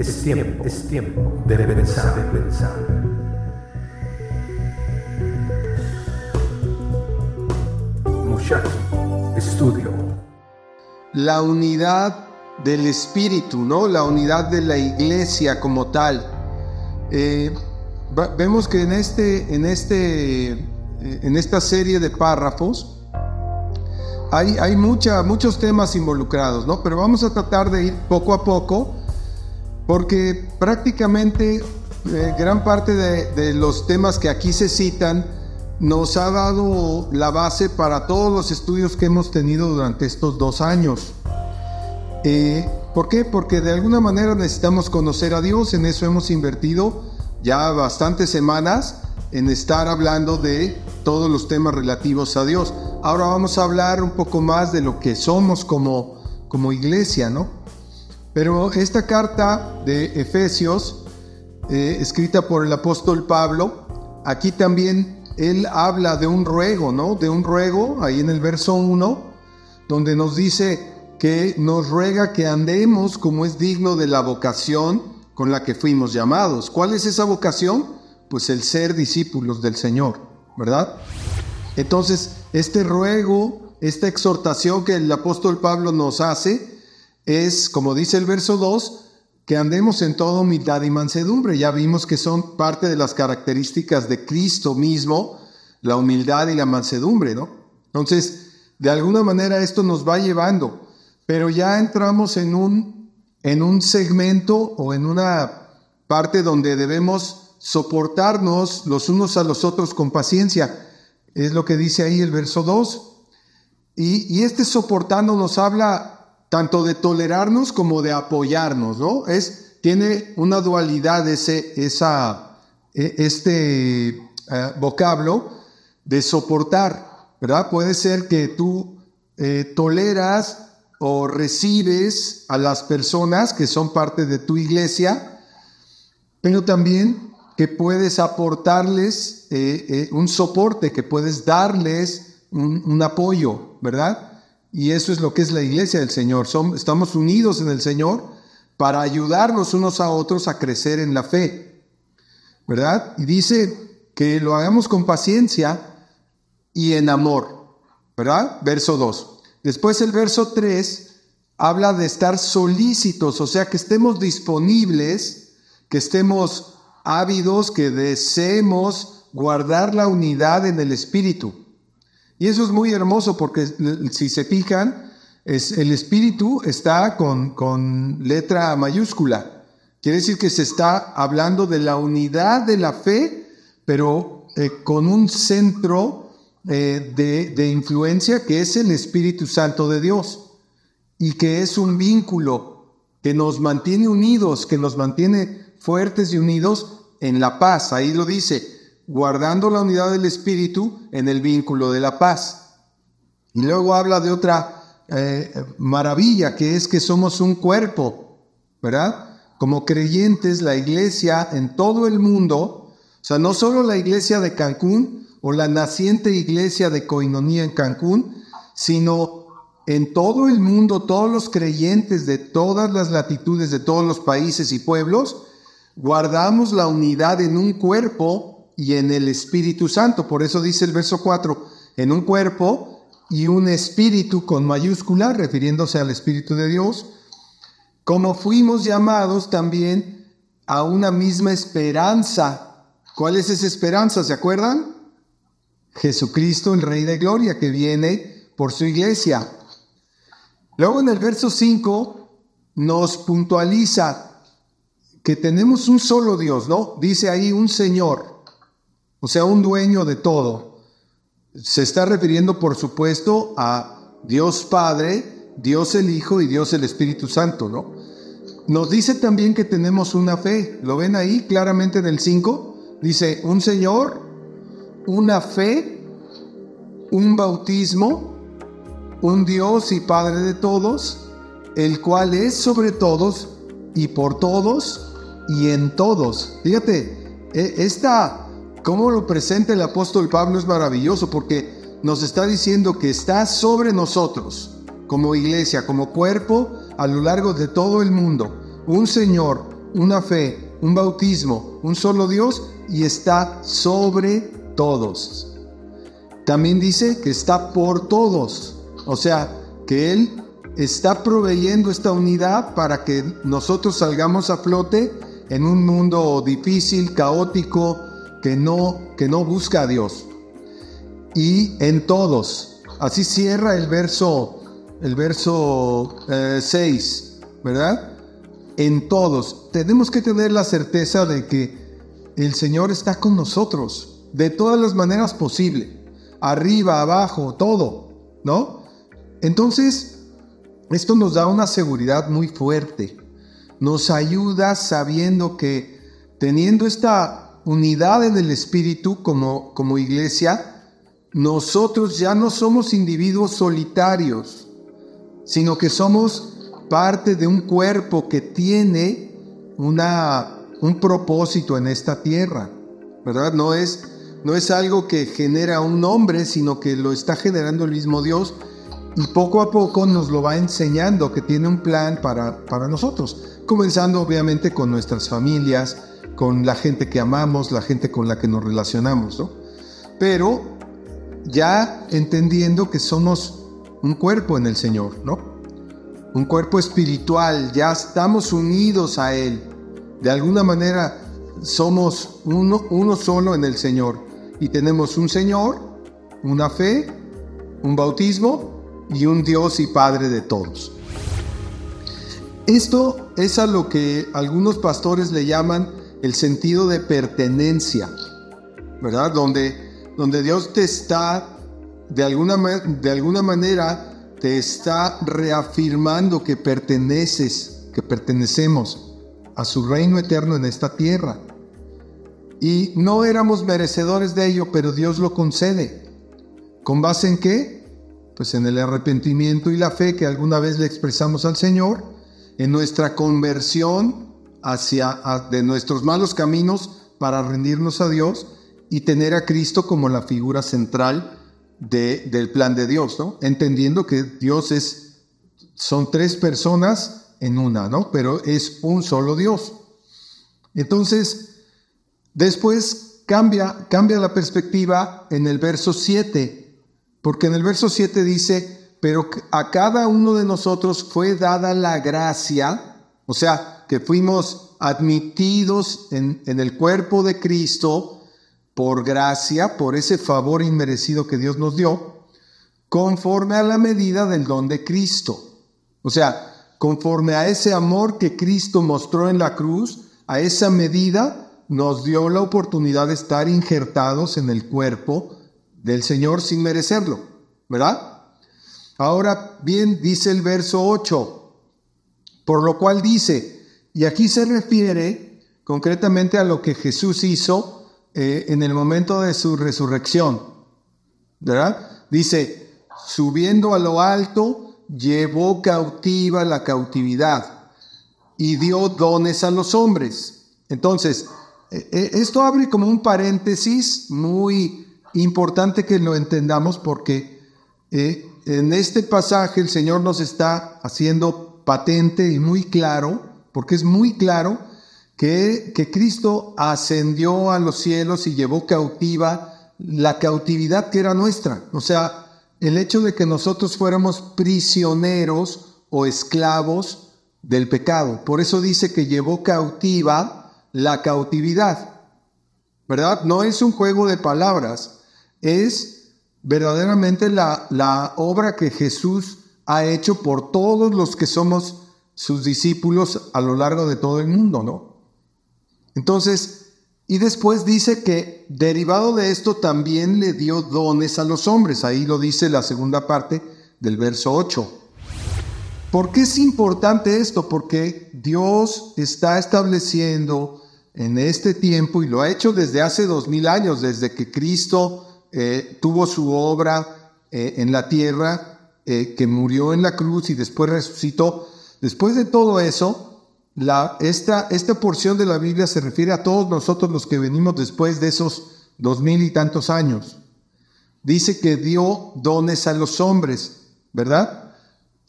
es tiempo, es tiempo de pensar, de pensar. Muchacho, estudio. La unidad del espíritu, ¿no? La unidad de la iglesia como tal. Eh, vemos que en este, en este, eh, en esta serie de párrafos hay, hay muchos temas involucrados, ¿no? Pero vamos a tratar de ir poco a poco porque prácticamente eh, gran parte de, los temas que aquí se citan nos ha dado la base para todos los estudios que hemos tenido durante estos dos años. Eh, ¿Por qué? Porque de alguna manera necesitamos conocer a Dios, en eso hemos invertido ya bastantes semanas en estar hablando de todos los temas relativos a Dios. Ahora vamos a hablar un poco más de lo que somos como, como iglesia, ¿no? Pero esta carta de Efesios, eh, escrita por el apóstol Pablo, aquí también él habla de un ruego, ¿no? De un ruego, ahí en el verso 1, donde nos dice que nos ruega que andemos como es digno de la vocación con la que fuimos llamados. ¿Cuál es esa vocación? Pues el ser discípulos del Señor, ¿verdad? Entonces, este ruego, esta exhortación que el apóstol Pablo nos hace, es, como dice el verso 2, que andemos en toda humildad y mansedumbre. Ya vimos que son parte de las características de Cristo mismo, la humildad y la mansedumbre, ¿no? Entonces, de alguna manera esto nos va llevando, pero ya entramos en un, en un segmento o en una parte donde debemos soportarnos los unos a los otros con paciencia. Es lo que dice ahí el verso 2. Y, y este soportando nos habla tanto de tolerarnos como de apoyarnos, ¿no? Es, tiene una dualidad ese, esa, e, este eh, vocablo de soportar, ¿verdad? Puede ser que tú eh, toleras o recibes a las personas que son parte de tu iglesia, pero también que puedes aportarles eh, un soporte, que puedes darles un, un apoyo, ¿verdad? Y eso es lo que es la iglesia del Señor. estamos unidos en el Señor para ayudarnos unos a otros a crecer en la fe. ¿Verdad? Y dice que lo hagamos con paciencia y en amor. ¿Verdad? Verso 2. Después el verso 3 habla de estar solícitos, o sea, que estemos disponibles, que estemos ávidos, que deseemos guardar la unidad en el Espíritu. Y eso es muy hermoso porque si se fijan, el espíritu está con, con letra mayúscula. Quiere decir que se está hablando de la unidad de la fe, pero eh, con un centro eh, de, de influencia que es el Espíritu Santo de Dios y que es un vínculo que nos mantiene unidos, que nos mantiene fuertes y unidos en la paz. Ahí lo dice, guardando la unidad del Espíritu en el vínculo de la paz. Y luego habla de otra eh, maravilla, que es que somos un cuerpo, ¿verdad? Como creyentes, la iglesia en todo el mundo, o sea, no solo la iglesia de Cancún o la naciente iglesia de Coinonía en Cancún, sino en todo el mundo, todos los creyentes de todas las latitudes, de todos los países y pueblos, guardamos la unidad en un cuerpo y en el Espíritu Santo. Por eso dice el verso 4, en un cuerpo y un espíritu con mayúscula, refiriéndose al Espíritu de Dios, como fuimos llamados también a una misma esperanza. ¿Cuál es esa esperanza? ¿Se acuerdan? Jesucristo, el Rey de Gloria, que viene por su iglesia. Luego en el verso 5 nos puntualiza que tenemos un solo Dios, ¿no? Dice ahí un Señor o sea, un dueño de todo. Se está refiriendo, por supuesto, a Dios Padre, Dios el Hijo y Dios el Espíritu Santo, ¿no? Nos dice también que tenemos una fe. ¿Lo ven ahí claramente en el 5? Dice, un Señor, una fe, un bautismo, un Dios y Padre de todos, el cual es sobre todos y por todos y en todos. Fíjate, e, esta Cómo lo presenta el apóstol Pablo es maravilloso porque nos está diciendo que está sobre nosotros, como iglesia, como cuerpo, a lo largo de todo el mundo, un Señor, una fe, un bautismo, un solo Dios y está sobre todos. También dice que está por todos, o sea, que Él está proveyendo esta unidad para que nosotros salgamos a flote en un mundo difícil, caótico, que no, que no busca a Dios. Y en todos. Así cierra el verso, el verso 6, eh, ¿verdad? En todos. Tenemos que tener la certeza de que el Señor está con nosotros de todas las maneras posibles. Arriba, abajo, todo, ¿no? Entonces, esto nos da una seguridad muy fuerte. Nos ayuda sabiendo que teniendo esta unidad en el Espíritu como, como iglesia, nosotros ya no somos individuos solitarios, sino que somos parte de un cuerpo que tiene una, un propósito en esta tierra, ¿verdad? No es, no es algo que genera un hombre, sino que lo está generando el mismo Dios y poco a poco nos lo va enseñando que tiene un plan para, para nosotros, comenzando obviamente con nuestras familias, con la gente que amamos, la gente con la que nos relacionamos, ¿no? Pero ya entendiendo que somos un cuerpo en el Señor, ¿no? Un cuerpo espiritual, ya estamos unidos a Él. De alguna manera somos uno, uno solo en el Señor. Y tenemos un Señor, una fe, un bautismo y un Dios y Padre de todos. Esto es a lo que algunos pastores le llaman el sentido de pertenencia, ¿verdad? Donde, donde Dios te está, de alguna, de alguna manera, te está reafirmando que perteneces, que pertenecemos a su reino eterno en esta tierra. Y no éramos merecedores de ello, pero Dios lo concede. ¿Con base en qué? pues en el arrepentimiento y la fe que alguna vez le expresamos al Señor, en nuestra conversión hacia de nuestros malos caminos para rendirnos a Dios y tener a Cristo como la figura central de, del plan de Dios, ¿no? Entendiendo que Dios es, son tres personas en una, ¿no? Pero es un solo Dios. Entonces, después cambia, cambia la perspectiva en el verso 7 porque en el verso 7 dice, pero a cada uno de nosotros fue dada la gracia, o sea, que fuimos admitidos en, en el cuerpo de Cristo por gracia, por ese favor inmerecido que Dios nos dio, conforme a la medida del don de Cristo. O sea, conforme a ese amor que Cristo mostró en la cruz, a esa medida nos dio la oportunidad de estar injertados en el cuerpo del Señor sin merecerlo, ¿verdad? Ahora bien, dice el verso 8, por lo cual dice, y aquí se refiere concretamente a lo que Jesús hizo eh, en el momento de su resurrección, ¿verdad? Dice, subiendo a lo alto, llevó cautiva la cautividad y dio dones a los hombres. Entonces, eh, eh, esto abre como un paréntesis muy importante que lo entendamos porque en este pasaje el Señor nos está haciendo patente y muy claro, porque es muy claro que, que Cristo ascendió a los cielos y llevó cautiva la cautividad que era nuestra. O sea, el hecho de que nosotros fuéramos prisioneros o esclavos del pecado. Por eso dice que llevó cautiva la cautividad. ¿Verdad? No es un juego de palabras es verdaderamente la, la obra que Jesús ha hecho por todos los que somos sus discípulos a lo largo de todo el mundo, ¿no? Entonces, y después dice que derivado de esto también le dio dones a los hombres. Ahí lo dice la segunda parte del verso 8. ¿Por qué es importante esto? Porque Dios está estableciendo en este tiempo, y lo ha hecho desde hace dos mil años, desde que Cristo eh, tuvo su obra eh, en la tierra, eh, que murió en la cruz y después resucitó. Después de todo eso, esta, esta porción de la Biblia se refiere a todos nosotros los que venimos después de esos dos mil y tantos años. Dice que dio dones a los hombres, ¿verdad?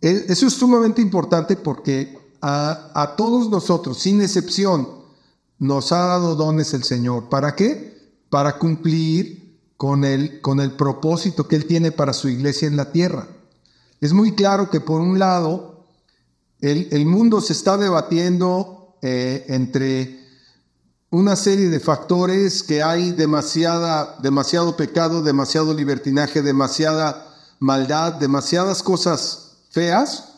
E, eso es sumamente importante porque a, a todos nosotros, sin excepción, nos ha dado dones el Señor. ¿Para qué? Para cumplir con el, con el propósito que Él tiene para su iglesia en la tierra. Es muy claro que por un lado, el, mundo se está debatiendo eh, entre una serie de factores que hay demasiada, demasiado pecado, demasiado libertinaje, demasiada maldad, demasiadas cosas feas,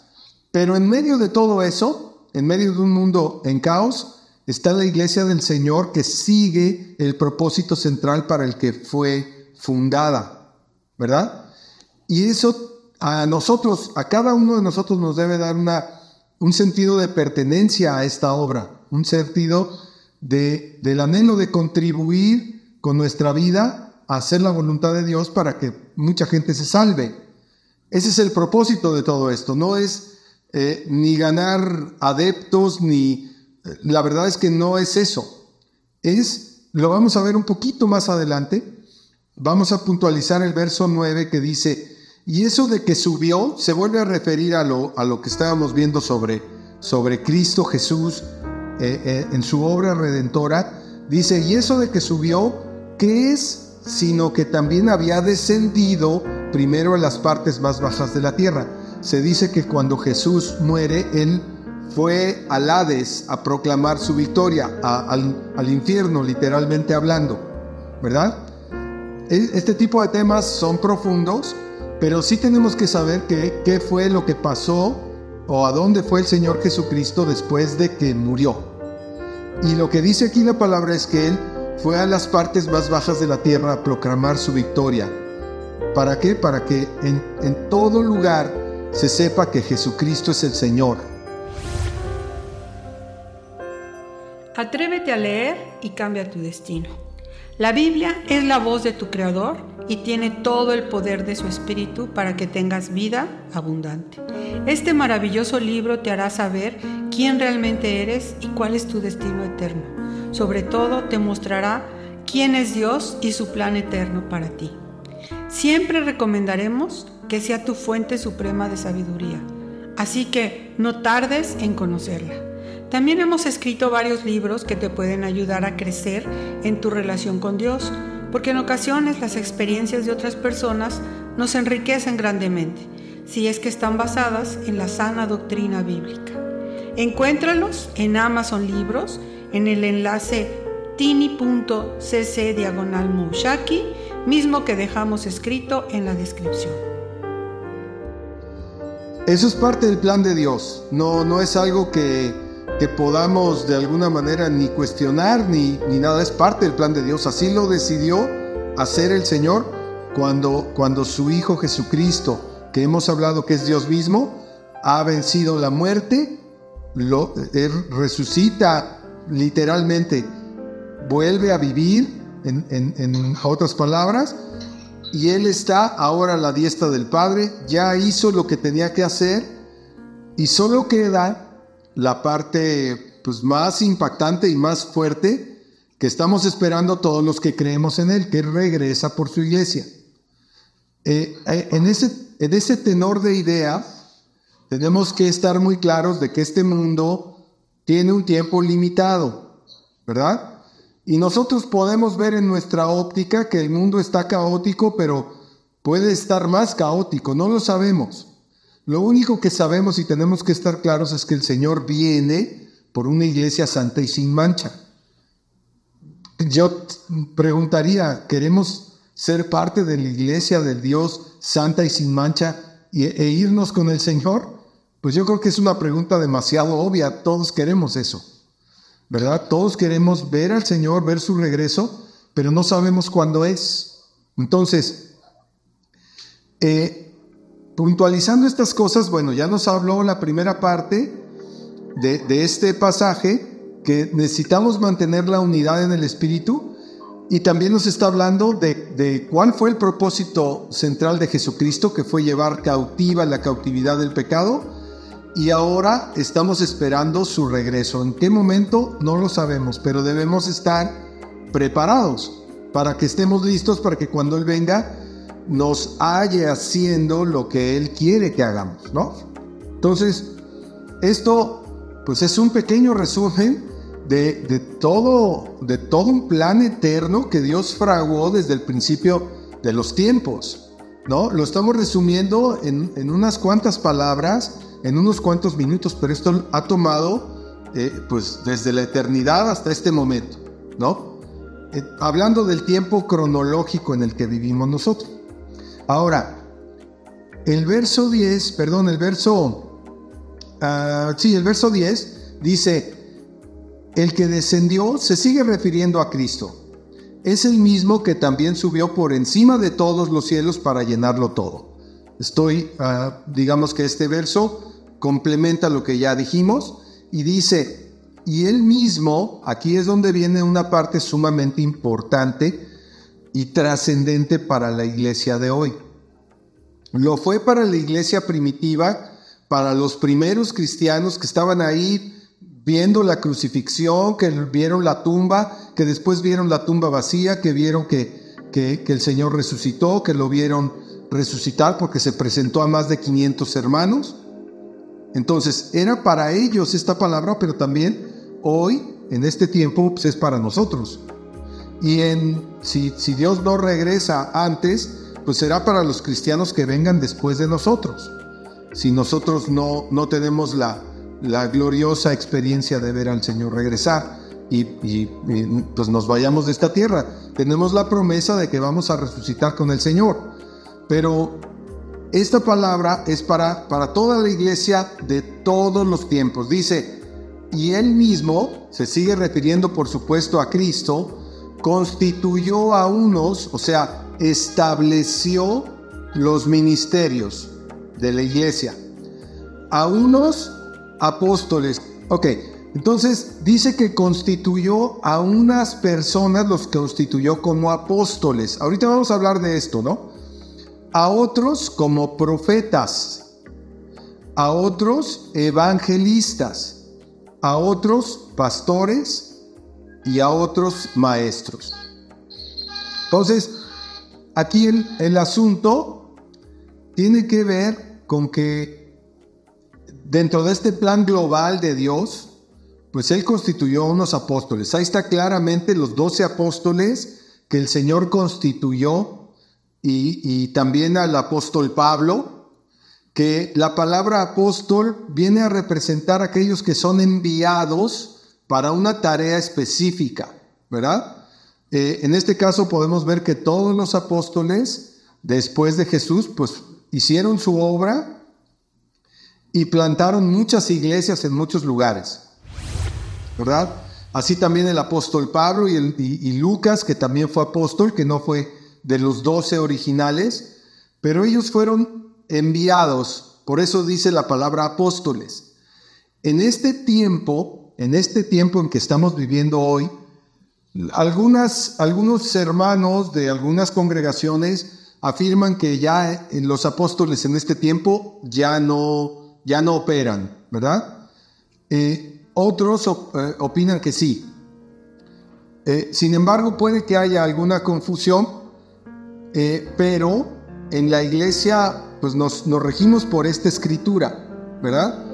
pero en medio de todo eso, en medio de un mundo en caos, está la iglesia del Señor que sigue el propósito central para el que fue fundada, ¿verdad? Y eso a nosotros, a cada uno de nosotros nos debe dar una, un sentido de pertenencia a esta obra, un sentido de, del anhelo de contribuir con nuestra vida a hacer la voluntad de Dios para que mucha gente se salve. Ese es el propósito de todo esto, no es eh, ni ganar adeptos, ni la verdad es que no es eso. Es, lo vamos a ver un poquito más adelante. Vamos a puntualizar el verso 9 que dice, y eso de que subió se vuelve a referir a lo, a lo que estábamos viendo sobre, sobre Cristo Jesús eh, eh, en su obra redentora. Dice, y eso de que subió, ¿qué es? Sino que también había descendido primero a las partes más bajas de la tierra. Se dice que cuando Jesús muere, Él fue al Hades a proclamar su victoria, al, infierno literalmente hablando, ¿verdad? E, este tipo de temas son profundos, pero sí tenemos que saber qué fue lo que pasó o a dónde fue el Señor Jesucristo después de que murió. Y lo que dice aquí la palabra es que Él fue a las partes más bajas de la tierra a proclamar su victoria. ¿Para qué? Para que en, en todo lugar se sepa que Jesucristo es el Señor Atrévete a leer y cambia tu destino. La Biblia es la voz de tu Creador y tiene todo el poder de su Espíritu para que tengas vida abundante. Este maravilloso libro te hará saber quién realmente eres y cuál es tu destino eterno. Sobre todo te mostrará quién es Dios y su plan eterno para ti. Siempre recomendaremos que sea tu fuente suprema de sabiduría, así que no tardes en conocerla. También hemos escrito varios libros que te pueden ayudar a crecer en tu relación con Dios, porque en ocasiones las experiencias de otras personas nos enriquecen grandemente, si es que están basadas en la sana doctrina bíblica. Encuéntralos en Amazon Libros, en el enlace tini.cc diagonal mismo que dejamos escrito en la descripción. Eso es parte del plan de Dios, no, no es algo que que podamos de alguna manera ni cuestionar ni, ni nada, es parte del plan de Dios. Así lo decidió hacer el Señor cuando, cuando su Hijo Jesucristo, que hemos hablado que es Dios mismo, ha vencido la muerte, lo, resucita literalmente, vuelve a vivir, en, en, en otras palabras, y Él está ahora a la diestra del Padre, ya hizo lo que tenía que hacer, y solo queda la parte pues, más impactante y más fuerte que estamos esperando todos los que creemos en Él, que regresa por su iglesia. Eh, eh, en, ese, en ese tenor de idea, tenemos que estar muy claros de que este mundo tiene un tiempo limitado, ¿verdad? Y nosotros podemos ver en nuestra óptica que el mundo está caótico, pero puede estar más caótico, no lo sabemos. Lo único que sabemos y tenemos que estar claros es que el Señor viene por una iglesia santa y sin mancha. Yo preguntaría, ¿queremos ser parte de la iglesia del Dios santa y sin mancha e, irnos con el Señor? Pues yo creo que es una pregunta demasiado obvia. Todos queremos eso, ¿verdad? Todos queremos ver al Señor, ver su regreso, pero no sabemos cuándo es. Entonces, eh, Puntualizando estas cosas, bueno, ya nos habló la primera parte de, este pasaje, que necesitamos mantener la unidad en el Espíritu, y también nos está hablando de, de, cuál fue el propósito central de Jesucristo, que fue llevar cautiva la cautividad del pecado, y ahora estamos esperando su regreso. ¿En qué momento? No lo sabemos, pero debemos estar preparados para que estemos listos para que cuando Él venga nos halle haciendo lo que Él quiere que hagamos, ¿no? Entonces, esto pues es un pequeño resumen de, todo, de todo un plan eterno que Dios fraguó desde el principio de los tiempos. ¿no? Lo estamos resumiendo en, en unas cuantas palabras, en unos cuantos minutos, pero esto ha tomado eh, pues desde la eternidad hasta este momento. ¿no? Eh, hablando del tiempo cronológico en el que vivimos nosotros. Ahora, el verso 10, perdón, el verso, uh, sí, el verso 10 dice, el que descendió se sigue refiriendo a Cristo. Es el mismo que también subió por encima de todos los cielos para llenarlo todo. Estoy, uh, digamos que este verso complementa lo que ya dijimos y dice, y él mismo, aquí es donde viene una parte sumamente importante y trascendente para la iglesia de hoy. Lo fue para la iglesia primitiva, para los primeros cristianos que estaban ahí viendo la crucifixión, que vieron la tumba, que después vieron la tumba vacía, que vieron que, que, el Señor resucitó, que lo vieron resucitar porque se presentó a más de 500 hermanos. Entonces, era para ellos esta palabra, pero también hoy, en este tiempo, pues es para nosotros. Y en, si, Dios no regresa antes, pues será para los cristianos que vengan después de nosotros. Si nosotros no, no tenemos la, la gloriosa experiencia de ver al Señor regresar y, pues nos vayamos de esta tierra, tenemos la promesa de que vamos a resucitar con el Señor. Pero esta palabra es para, para toda la iglesia de todos los tiempos. Dice, y él mismo, se sigue refiriendo por supuesto a Cristo, constituyó a unos, o sea, estableció los ministerios de la iglesia. A unos apóstoles. Ok, entonces dice que constituyó a unas personas, los constituyó como apóstoles. Ahorita vamos a hablar de esto, ¿no? A otros como profetas, a otros evangelistas, a otros pastores y a otros maestros. Entonces, Aquí el, asunto tiene que ver con que dentro de este plan global de Dios, pues Él constituyó unos apóstoles. Ahí está claramente los doce apóstoles que el Señor constituyó y, y también al apóstol Pablo, que la palabra apóstol viene a representar a aquellos que son enviados para una tarea específica, ¿verdad? Eh, en este caso podemos ver que todos los apóstoles, después de Jesús, pues hicieron su obra y plantaron muchas iglesias en muchos lugares, ¿verdad? Así también el apóstol Pablo y, y Lucas, que también fue apóstol, que no fue de los doce originales, pero ellos fueron enviados, por eso dice la palabra apóstoles. En este tiempo, en este tiempo en que estamos viviendo hoy, algunos hermanos de algunas congregaciones afirman que ya los apóstoles en este tiempo ya no, ya no operan, ¿verdad? Eh, otros eh, opinan que sí. Eh, sin embargo, puede que haya alguna confusión, pero en la iglesia pues nos, nos regimos por esta escritura, ¿verdad?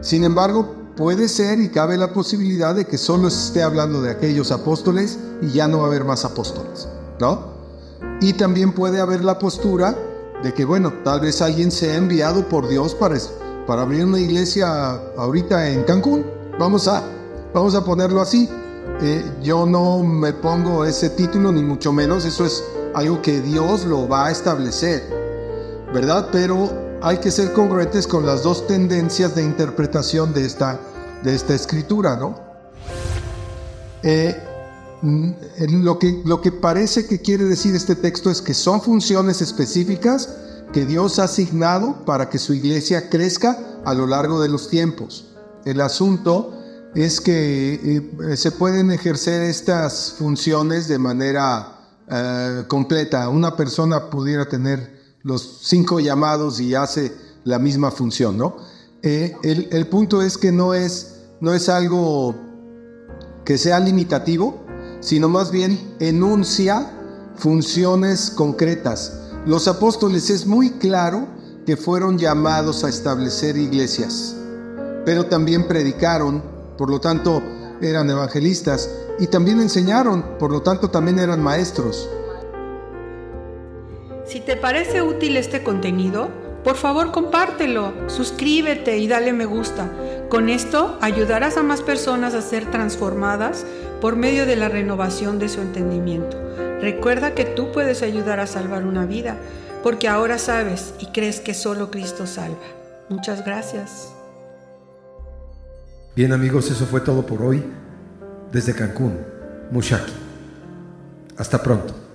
Sin embargo, puede ser y cabe la posibilidad de que solo esté hablando de aquellos apóstoles y ya no va a haber más apóstoles, ¿no? Y también puede haber la postura de que, bueno, tal vez alguien se ha enviado por Dios para, para abrir una iglesia ahorita en Cancún. Vamos a, vamos a ponerlo así. Eh, yo no me pongo ese título, ni mucho menos. Eso es algo que Dios lo va a establecer, ¿verdad? Pero hay que ser congruentes con las dos tendencias de interpretación de esta, de esta escritura, ¿no? Eh, mm, lo, que, lo que parece que quiere decir este texto es que son funciones específicas que Dios ha asignado para que su iglesia crezca a lo largo de los tiempos. El asunto es que eh, se pueden ejercer estas funciones de manera eh, completa. Una persona pudiera tener los cinco llamados y hace la misma función, ¿no? Eh, el, punto es que no es, no es algo que sea limitativo, sino más bien enuncia funciones concretas. Los apóstoles es muy claro que fueron llamados a establecer iglesias, pero también predicaron, por lo tanto eran evangelistas, y también enseñaron, por lo tanto también eran maestros. Si te parece útil este contenido, por favor compártelo, suscríbete y dale me gusta. Con esto ayudarás a más personas a ser transformadas por medio de la renovación de su entendimiento. Recuerda que tú puedes ayudar a salvar una vida, porque ahora sabes y crees que solo Cristo salva. Muchas gracias. Bien amigos, eso fue todo por hoy desde Cancún, Mushaki. Hasta pronto.